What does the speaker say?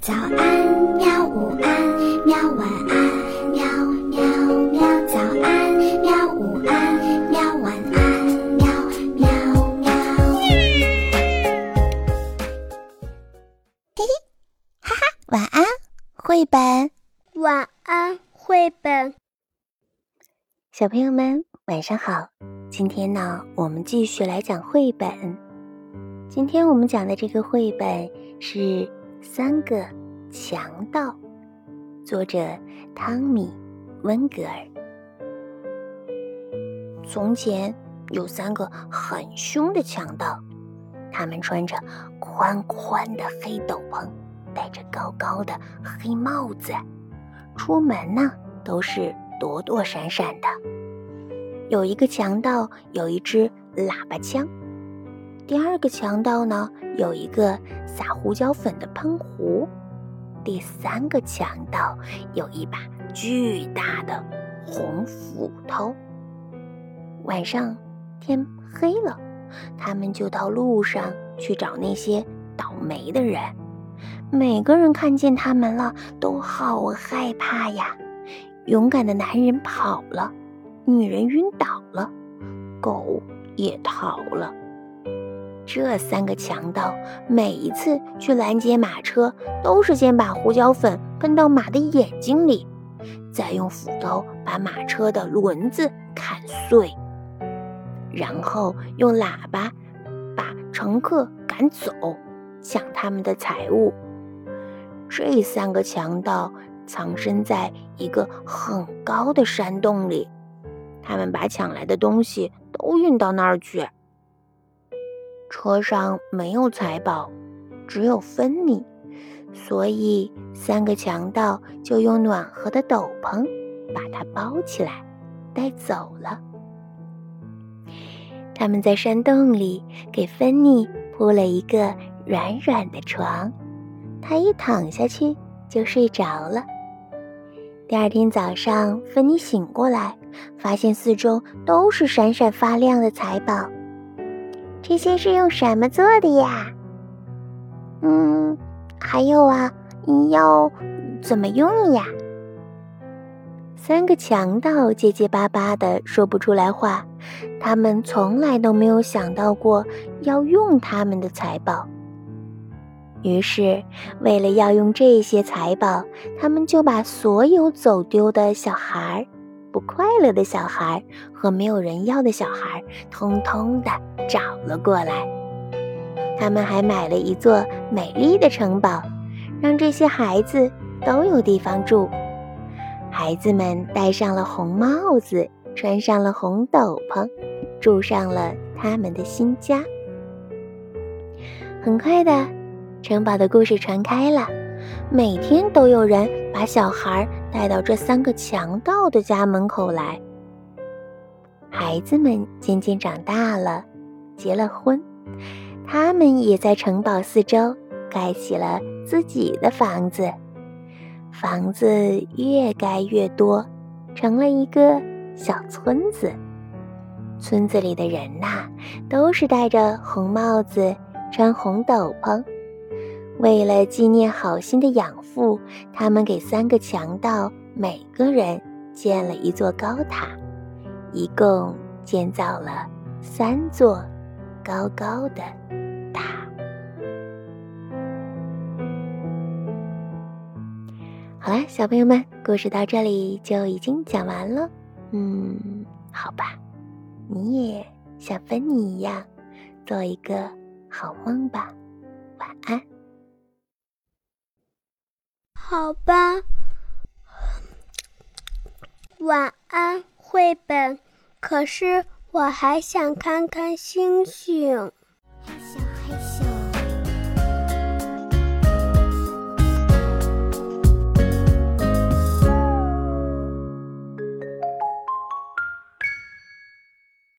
早安，喵！午安，喵！晚安，喵喵喵！早安，喵！午安，喵！晚安，喵喵喵！嘿嘿，哈哈，晚安，绘本。晚安，绘本。小朋友们，晚上好。今天呢，我们继续来讲绘本。今天我们讲的这个绘本是。三个强盗，作者汤米·温格尔。从前有三个很凶的强盗，他们穿着宽宽的黑斗篷，戴着高高的黑帽子，出门呢都是躲躲闪闪的。有一个强盗有一支喇叭枪。第二个强盗呢，有一个撒胡椒粉的喷壶；第三个强盗有一把巨大的红斧头。晚上天黑了，他们就到路上去找那些倒霉的人。每个人看见他们了，都好害怕呀！勇敢的男人跑了，女人晕倒了，狗也逃了。这三个强盗每一次去拦截马车，都是先把胡椒粉喷到马的眼睛里，再用斧头把马车的轮子砍碎，然后用喇叭把乘客赶走，抢他们的财物。这三个强盗藏身在一个很高的山洞里，他们把抢来的东西都运到那儿去。车上没有财宝，只有芬妮，所以三个强盗就用暖和的斗篷把它包起来，带走了。他们在山洞里给芬妮铺了一个软软的床，她一躺下去就睡着了。第二天早上，芬妮醒过来，发现四周都是闪闪发亮的财宝。这些是用什么做的呀？嗯，还有啊，你要怎么用呀？三个强盗结结巴巴的说不出来话，他们从来都没有想到过要用他们的财宝。于是，为了要用这些财宝，他们就把所有走丢的小孩儿。不快乐的小孩和没有人要的小孩，通通的找了过来。他们还买了一座美丽的城堡，让这些孩子都有地方住。孩子们戴上了红帽子，穿上了红斗篷，住上了他们的新家。很快的，城堡的故事传开了。每天都有人把小孩带到这三个强盗的家门口来。孩子们渐渐长大了，结了婚，他们也在城堡四周盖起了自己的房子。房子越盖越多，成了一个小村子。村子里的人呐，都是戴着红帽子，穿红斗篷。为了纪念好心的养父，他们给三个强盗每个人建了一座高塔，一共建造了三座高高的塔。好了，小朋友们，故事到这里就已经讲完了。嗯，好吧，你也像芬妮一样做一个好梦吧，晚安。好吧，晚安，绘本。可是我还想看看星星。